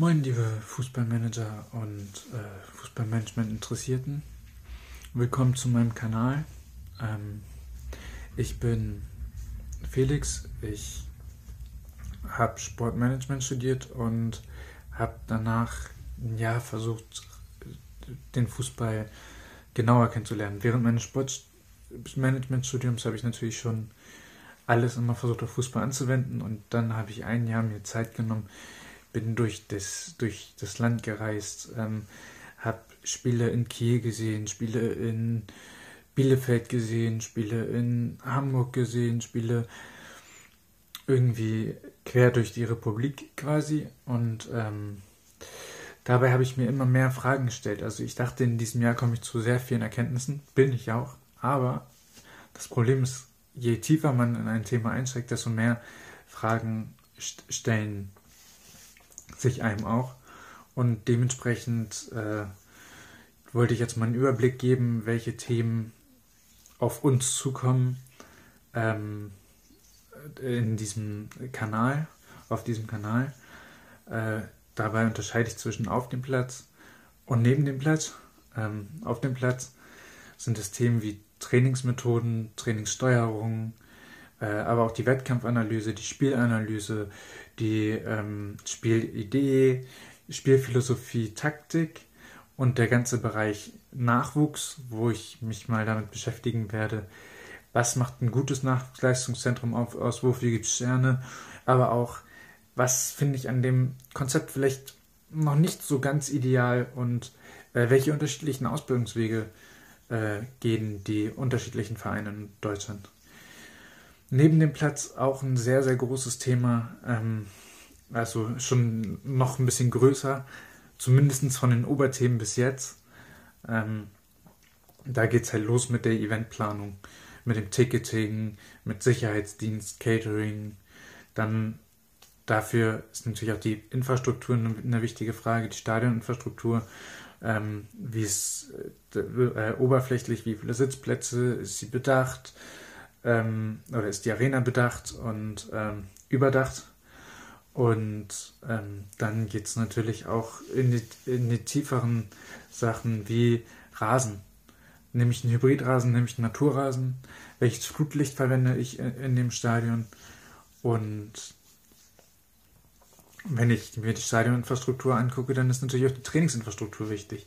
Moin, liebe Fußballmanager und äh, Fußballmanagement-Interessierten. Willkommen zu meinem Kanal. Ähm, ich bin Felix. Ich habe Sportmanagement studiert und habe danach ein Jahr versucht, den Fußball genauer kennenzulernen. Während meines Sportmanagementstudiums habe ich natürlich schon alles immer versucht, auf Fußball anzuwenden und dann habe ich ein Jahr mir Zeit genommen, bin durch das, durch das Land gereist, ähm, habe Spiele in Kiel gesehen, Spiele in Bielefeld gesehen, Spiele in Hamburg gesehen, Spiele irgendwie quer durch die Republik quasi. Und ähm, dabei habe ich mir immer mehr Fragen gestellt. Also ich dachte, in diesem Jahr komme ich zu sehr vielen Erkenntnissen, bin ich auch, aber das Problem ist, je tiefer man in ein Thema einsteigt, desto mehr Fragen st stellen sich einem auch. Und dementsprechend äh, wollte ich jetzt mal einen Überblick geben, welche Themen auf uns zukommen ähm, in diesem Kanal, auf diesem Kanal. Äh, dabei unterscheide ich zwischen auf dem Platz und neben dem Platz. Ähm, auf dem Platz sind es Themen wie Trainingsmethoden, Trainingssteuerung, aber auch die Wettkampfanalyse, die Spielanalyse, die ähm, Spielidee, Spielphilosophie, Taktik und der ganze Bereich Nachwuchs, wo ich mich mal damit beschäftigen werde, was macht ein gutes Nachwuchsleistungszentrum aus, wofür gibt es Sterne, aber auch, was finde ich an dem Konzept vielleicht noch nicht so ganz ideal und äh, welche unterschiedlichen Ausbildungswege äh, gehen die unterschiedlichen Vereine in Deutschland. Neben dem Platz auch ein sehr, sehr großes Thema, ähm, also schon noch ein bisschen größer, zumindest von den Oberthemen bis jetzt. Ähm, da geht es halt los mit der Eventplanung, mit dem Ticketing, mit Sicherheitsdienst, Catering. Dann dafür ist natürlich auch die Infrastruktur eine, wichtige Frage, die Stadioninfrastruktur. Ähm, wie ist äh, oberflächlich, wie viele Sitzplätze ist sie bedacht? Ähm, oder ist die Arena bedacht und ähm, überdacht. Und ähm, dann geht es natürlich auch in die, in die tieferen Sachen wie Rasen. Nehme ich einen Hybridrasen, nehme ich einen Naturrasen? Welches Flutlicht verwende ich in, in dem Stadion? Und wenn ich mir die Stadioninfrastruktur angucke, dann ist natürlich auch die Trainingsinfrastruktur wichtig.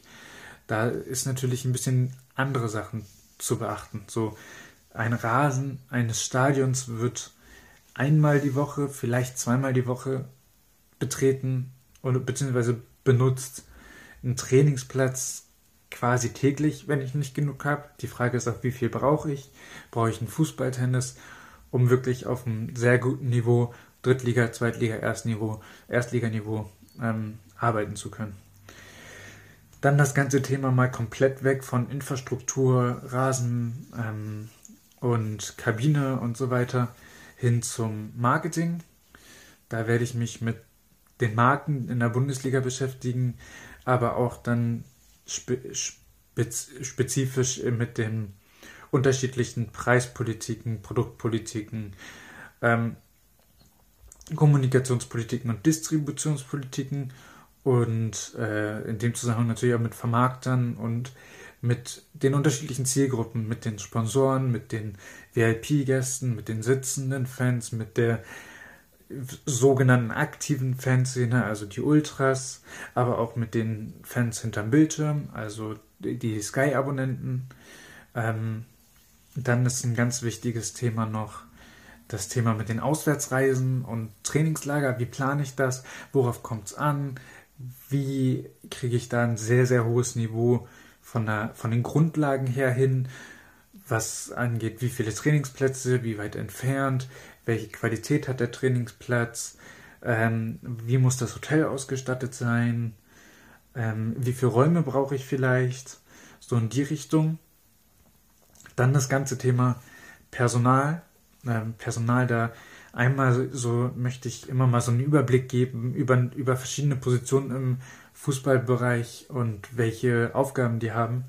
Da ist natürlich ein bisschen andere Sachen zu beachten. So ein Rasen eines Stadions wird einmal die Woche, vielleicht zweimal die Woche betreten oder beziehungsweise benutzt. Ein Trainingsplatz quasi täglich, wenn ich nicht genug habe. Die Frage ist auch, wie viel brauche ich? Brauche ich einen Fußballtennis, um wirklich auf einem sehr guten Niveau, Drittliga, Zweitliga, Erstniveau, Erstliganiveau ähm, arbeiten zu können. Dann das ganze Thema mal komplett weg von Infrastruktur, Rasen, ähm, und Kabine und so weiter hin zum Marketing. Da werde ich mich mit den Marken in der Bundesliga beschäftigen, aber auch dann spe spezifisch mit den unterschiedlichen Preispolitiken, Produktpolitiken, ähm, Kommunikationspolitiken und Distributionspolitiken und äh, in dem Zusammenhang natürlich auch mit Vermarktern und mit den unterschiedlichen Zielgruppen, mit den Sponsoren, mit den VIP-Gästen, mit den sitzenden Fans, mit der sogenannten aktiven Fanszene, also die Ultras, aber auch mit den Fans hinterm Bildschirm, also die Sky-Abonnenten. Ähm, dann ist ein ganz wichtiges Thema noch das Thema mit den Auswärtsreisen und Trainingslager. Wie plane ich das? Worauf kommt es an? Wie kriege ich da ein sehr, sehr hohes Niveau von, der, von den Grundlagen her hin, was angeht, wie viele Trainingsplätze, wie weit entfernt, welche Qualität hat der Trainingsplatz, ähm, wie muss das Hotel ausgestattet sein, ähm, wie viele Räume brauche ich vielleicht, so in die Richtung. Dann das ganze Thema Personal. Ähm, Personal, da einmal so möchte ich immer mal so einen Überblick geben über, über verschiedene Positionen im Fußballbereich und welche Aufgaben die haben.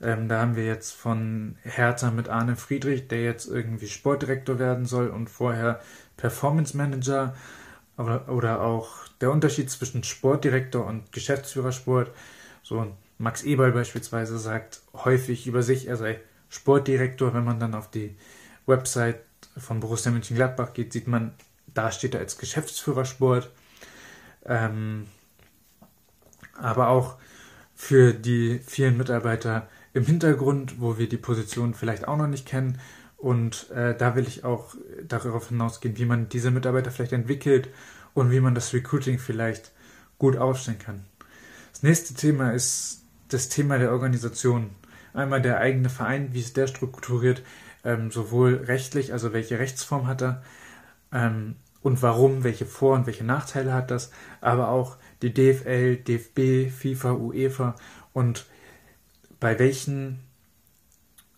Ähm, da haben wir jetzt von Hertha mit Arne Friedrich, der jetzt irgendwie Sportdirektor werden soll und vorher Performance Manager. oder, oder auch der Unterschied zwischen Sportdirektor und Geschäftsführersport. So Max Eberl beispielsweise sagt häufig über sich, er sei Sportdirektor. Wenn man dann auf die Website von Borussia Mönchengladbach geht, sieht man, da steht er als Geschäftsführersport. Ähm, aber auch für die vielen Mitarbeiter im Hintergrund, wo wir die Position vielleicht auch noch nicht kennen. Und äh, da will ich auch darauf hinausgehen, wie man diese Mitarbeiter vielleicht entwickelt und wie man das Recruiting vielleicht gut aufstellen kann. Das nächste Thema ist das Thema der Organisation. Einmal der eigene Verein, wie ist der strukturiert, ähm, sowohl rechtlich, also welche Rechtsform hat er ähm, und warum, welche Vor- und welche Nachteile hat das, aber auch die DFL, DFB, FIFA, UEFA und bei welchen,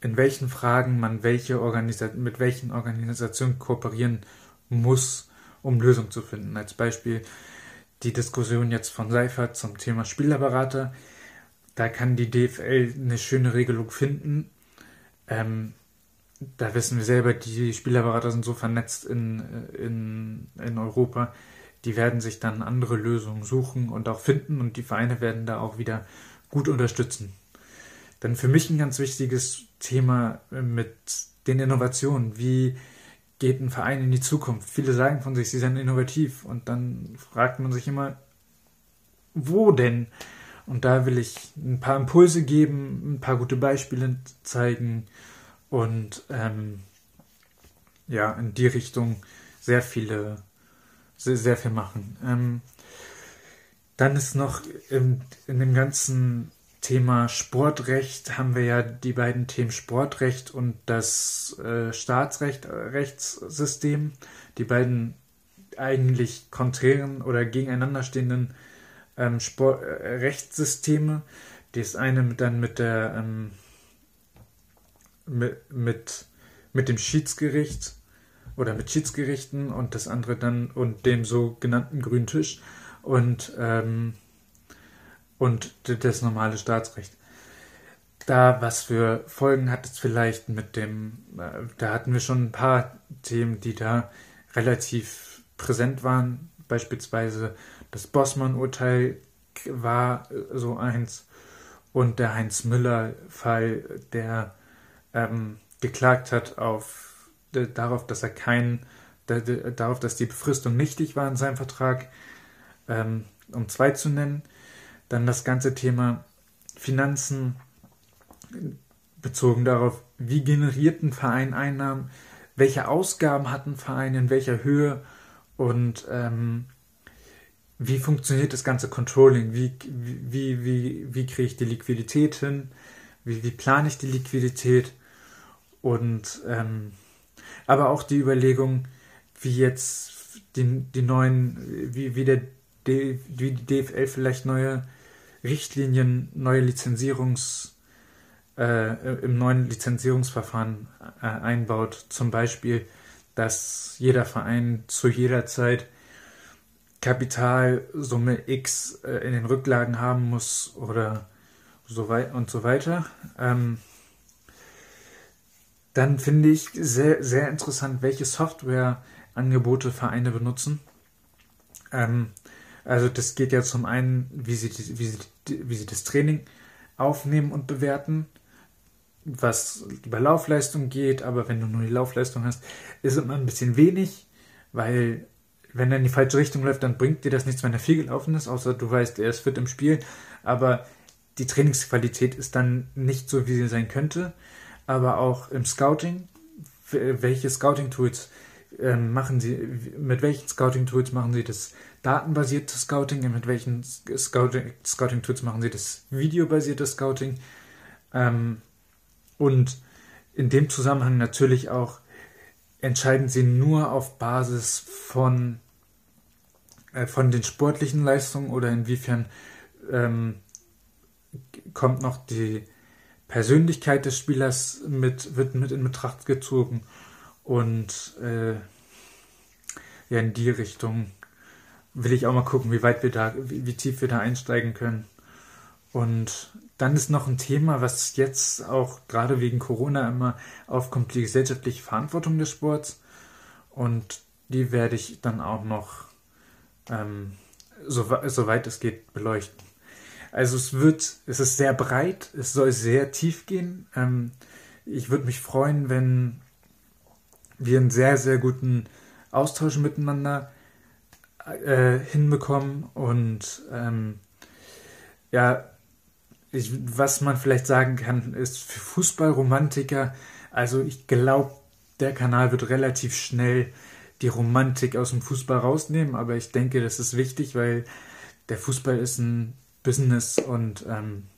in welchen Fragen man welche mit welchen Organisationen kooperieren muss, um Lösungen zu finden. Als Beispiel die Diskussion jetzt von Seifert zum Thema Spielerberater. Da kann die DFL eine schöne Regelung finden. Ähm, da wissen wir selber, die Spielerberater sind so vernetzt in, in, in Europa, die werden sich dann andere Lösungen suchen und auch finden und die Vereine werden da auch wieder gut unterstützen. Dann für mich ein ganz wichtiges Thema mit den Innovationen. Wie geht ein Verein in die Zukunft? Viele sagen von sich, sie seien innovativ und dann fragt man sich immer, wo denn? Und da will ich ein paar Impulse geben, ein paar gute Beispiele zeigen und ähm, ja, in die Richtung sehr viele, sehr, sehr viel machen. Ähm, dann ist noch in, in dem ganzen Thema Sportrecht haben wir ja die beiden Themen Sportrecht und das äh, Staatsrechtssystem, die beiden eigentlich konträren oder gegeneinander stehenden ähm, Sport, äh, Rechtssysteme. Das eine dann mit der ähm, mit, mit, mit dem Schiedsgericht oder mit Schiedsgerichten und das andere dann und dem sogenannten grünen Tisch und ähm, und das normale Staatsrecht. Da, was für Folgen hat es vielleicht mit dem, äh, da hatten wir schon ein paar Themen, die da relativ präsent waren. Beispielsweise das Bossmann-Urteil war so eins und der Heinz Müller-Fall, der ähm, geklagt hat auf, darauf, dass er kein, darauf, dass die Befristung nichtig war in seinem Vertrag, ähm, um zwei zu nennen. Dann das ganze Thema Finanzen bezogen darauf, wie generiert ein Verein Einnahmen, welche Ausgaben hat ein Verein, in welcher Höhe und ähm, wie funktioniert das ganze Controlling, wie, wie, wie, wie kriege ich die Liquidität hin, wie, wie plane ich die Liquidität? Und ähm, aber auch die Überlegung, wie jetzt die, die neuen, wie, wie, der, wie die DFL vielleicht neue Richtlinien, neue Lizenzierungs, äh, im neuen Lizenzierungsverfahren äh, einbaut. Zum Beispiel, dass jeder Verein zu jeder Zeit Kapitalsumme X äh, in den Rücklagen haben muss oder so weit und so weiter. Ähm, dann finde ich sehr, sehr interessant, welche Softwareangebote Vereine benutzen. Ähm, also das geht ja zum einen, wie sie, wie, sie, wie sie das Training aufnehmen und bewerten, was über Laufleistung geht, aber wenn du nur die Laufleistung hast, ist immer ein bisschen wenig, weil wenn er in die falsche Richtung läuft, dann bringt dir das nichts, wenn er viel gelaufen ist, außer du weißt, er ist fit im Spiel, aber die Trainingsqualität ist dann nicht so, wie sie sein könnte, aber auch im Scouting, welche Scouting-Tools ähm, machen sie, mit welchen Scouting-Tools machen sie das datenbasierte Scouting, mit welchen Scouting-Tools machen sie das videobasierte Scouting. Ähm, und in dem Zusammenhang natürlich auch entscheiden sie nur auf Basis von, äh, von den sportlichen Leistungen oder inwiefern ähm, kommt noch die Persönlichkeit des Spielers mit, wird mit in Betracht gezogen und äh, ja, in die Richtung will ich auch mal gucken, wie weit wir da, wie, wie tief wir da einsteigen können. Und dann ist noch ein Thema, was jetzt auch gerade wegen Corona immer aufkommt, die gesellschaftliche Verantwortung des Sports. Und die werde ich dann auch noch ähm, so, soweit es geht, beleuchten. Also es wird, es ist sehr breit, es soll sehr tief gehen. Ähm, ich würde mich freuen, wenn wir einen sehr, sehr guten Austausch miteinander äh, hinbekommen und ähm, ja, ich, was man vielleicht sagen kann, ist für Fußballromantiker, also ich glaube, der Kanal wird relativ schnell die Romantik aus dem Fußball rausnehmen, aber ich denke, das ist wichtig, weil der Fußball ist ein Business und ähm,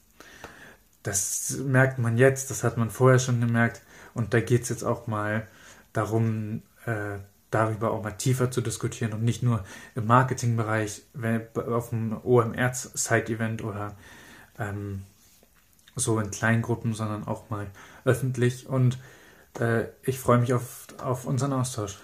das merkt man jetzt, das hat man vorher schon gemerkt und da geht es jetzt auch mal darum, äh, darüber auch mal tiefer zu diskutieren und nicht nur im Marketingbereich, auf dem OMR-Side-Event oder ähm, so in Kleingruppen, sondern auch mal öffentlich. Und äh, ich freue mich auf, auf unseren Austausch.